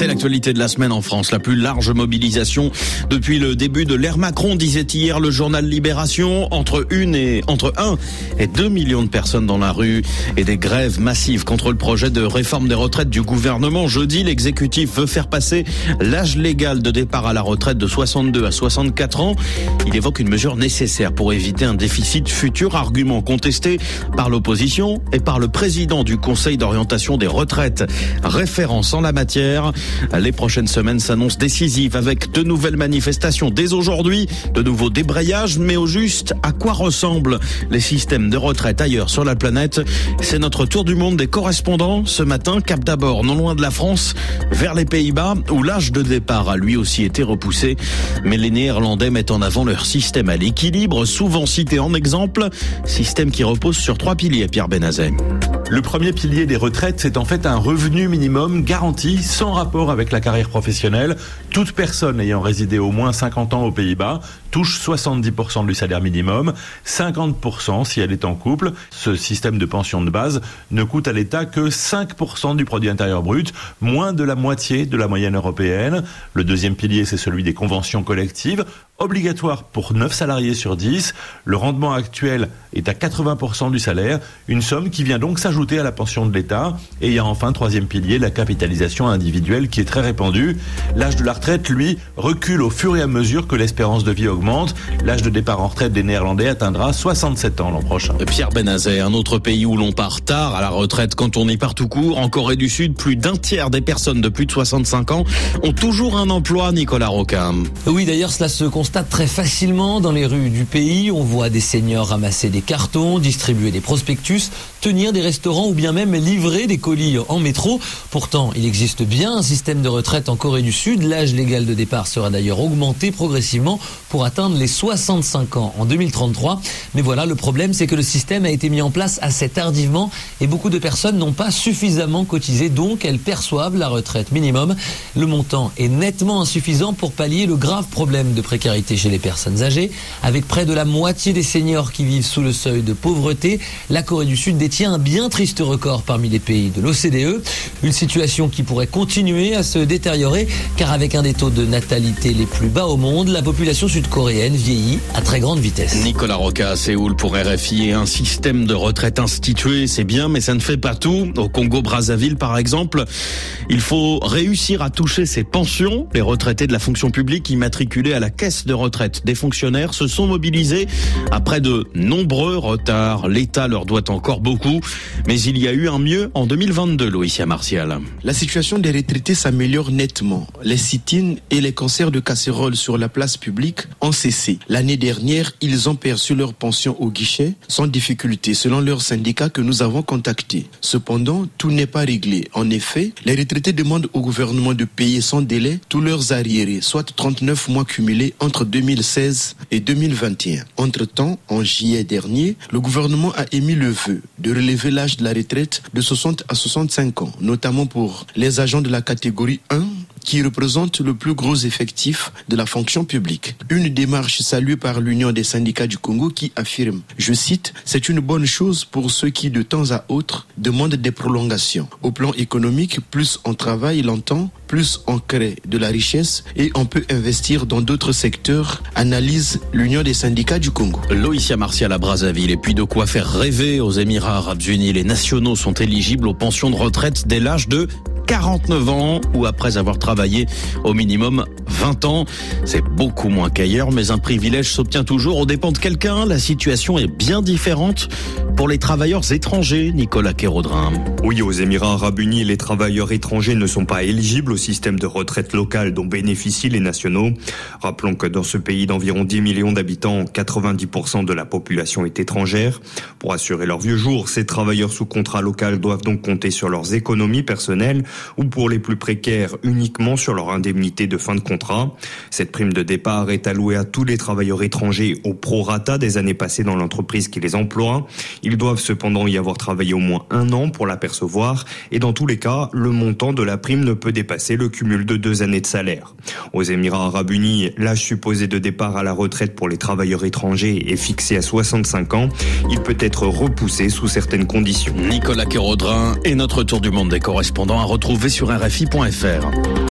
C'est l'actualité de la semaine en France, la plus large mobilisation depuis le début de l'ère Macron, disait hier le journal Libération, entre une et entre 1 et 2 millions de personnes dans la rue et des grèves massives contre le projet de réforme des retraites du gouvernement. Jeudi, l'exécutif veut faire passer l'âge légal de départ à la retraite de 62 à 64 ans. Il évoque une mesure nécessaire pour éviter un déficit futur, argument contesté par l'opposition et par le président du Conseil d'orientation des retraites. Référence en la matière, les prochaines semaines s'annoncent décisives avec de nouvelles manifestations dès aujourd'hui, de nouveaux débrayages, mais au juste, à quoi ressemblent les systèmes de retraite ailleurs sur la planète? C'est notre tour du monde des correspondants. Ce matin, cap d'abord, non loin de la France, vers les Pays-Bas, où l'âge de départ a lui aussi été repoussé. Mais les Néerlandais mettent en avant leur système à l'équilibre, souvent cité en exemple, système qui repose sur trois piliers, Pierre Benazet. Le premier pilier des retraites, c'est en fait un revenu minimum garanti sans rapport avec la carrière professionnelle. Toute personne ayant résidé au moins 50 ans aux Pays-Bas touche 70% du salaire minimum, 50% si elle est en couple. Ce système de pension de base ne coûte à l'État que 5% du produit intérieur brut, moins de la moitié de la moyenne européenne. Le deuxième pilier, c'est celui des conventions collectives obligatoire pour 9 salariés sur 10. Le rendement actuel est à 80% du salaire, une somme qui vient donc s'ajouter à la pension de l'État. Et il y a enfin, troisième pilier, la capitalisation individuelle qui est très répandue. L'âge de la retraite, lui, recule au fur et à mesure que l'espérance de vie augmente. L'âge de départ en retraite des Néerlandais atteindra 67 ans l'an prochain. Pierre Benazet, un autre pays où l'on part tard à la retraite quand on y part tout court. En Corée du Sud, plus d'un tiers des personnes de plus de 65 ans ont toujours un emploi, Nicolas Rocam. Oui, d'ailleurs, cela se constate très facilement dans les rues du pays. On voit des seniors ramasser des cartons, distribuer des prospectus, tenir des restaurants ou bien même livrer des colis en métro. Pourtant, il existe bien un système de retraite en Corée du Sud. L'âge légal de départ sera d'ailleurs augmenté progressivement pour atteindre les 65 ans en 2033. Mais voilà, le problème, c'est que le système a été mis en place assez tardivement et beaucoup de personnes n'ont pas suffisamment cotisé, donc elles perçoivent la retraite minimum. Le montant est nettement insuffisant pour pallier le grave problème de précarité chez les personnes âgées. Avec près de la moitié des seniors qui vivent sous le seuil de pauvreté, la Corée du Sud détient un bien triste record parmi les pays de l'OCDE. Une situation qui pourrait continuer à se détériorer car avec un des taux de natalité les plus bas au monde, la population sud-coréenne vieillit à très grande vitesse. Nicolas Roca à Séoul pour RFI et un système de retraite institué, c'est bien mais ça ne fait pas tout. Au Congo-Brazzaville par exemple, il faut réussir à toucher ses pensions. Les retraités de la fonction publique immatriculés à la caisse de retraite des fonctionnaires se sont mobilisés après de nombreux retards. L'État leur doit encore beaucoup, mais il y a eu un mieux en 2022, Loïcia Martial. La situation des retraités s'améliore nettement. Les sit-ins et les cancers de casserole sur la place publique ont cessé. L'année dernière, ils ont perçu leur pension au guichet sans difficulté, selon leur syndicat que nous avons contacté. Cependant, tout n'est pas réglé. En effet, les retraités demandent au gouvernement de payer sans délai tous leurs arriérés, soit 39 mois cumulés entre 2016 et 2021. Entre-temps, en juillet dernier, le gouvernement a émis le vœu de relever l'âge de la retraite de 60 à 65 ans, notamment pour les agents de la catégorie 1 qui représente le plus gros effectif de la fonction publique. Une démarche saluée par l'Union des syndicats du Congo qui affirme, je cite, c'est une bonne chose pour ceux qui de temps à autre demandent des prolongations. Au plan économique, plus on travaille longtemps, plus on crée de la richesse et on peut investir dans d'autres secteurs, analyse l'Union des syndicats du Congo. Loïcia Martial à Brazzaville et puis de quoi faire rêver aux Émirats arabes unis. Les nationaux sont éligibles aux pensions de retraite dès l'âge de 49 ans ou après avoir travaillé au minimum 20 ans. C'est beaucoup moins qu'ailleurs, mais un privilège s'obtient toujours aux dépens de quelqu'un. La situation est bien différente pour les travailleurs étrangers, Nicolas Kérodrin. Oui, aux Émirats arabes unis, les travailleurs étrangers ne sont pas éligibles au système de retraite local dont bénéficient les nationaux. Rappelons que dans ce pays d'environ 10 millions d'habitants, 90% de la population est étrangère. Pour assurer leur vieux jours, ces travailleurs sous contrat local doivent donc compter sur leurs économies personnelles ou pour les plus précaires uniquement sur leur indemnité de fin de contrat. Cette prime de départ est allouée à tous les travailleurs étrangers au prorata des années passées dans l'entreprise qui les emploie. Ils doivent cependant y avoir travaillé au moins un an pour l'apercevoir et dans tous les cas, le montant de la prime ne peut dépasser le cumul de deux années de salaire. Aux Émirats arabes unis, l'âge supposé de départ à la retraite pour les travailleurs étrangers est fixé à 65 ans. Il peut être repoussé sous certaines conditions. Nicolas Kérodrin et notre tour du monde des correspondants à retrouver sur RFI.fr.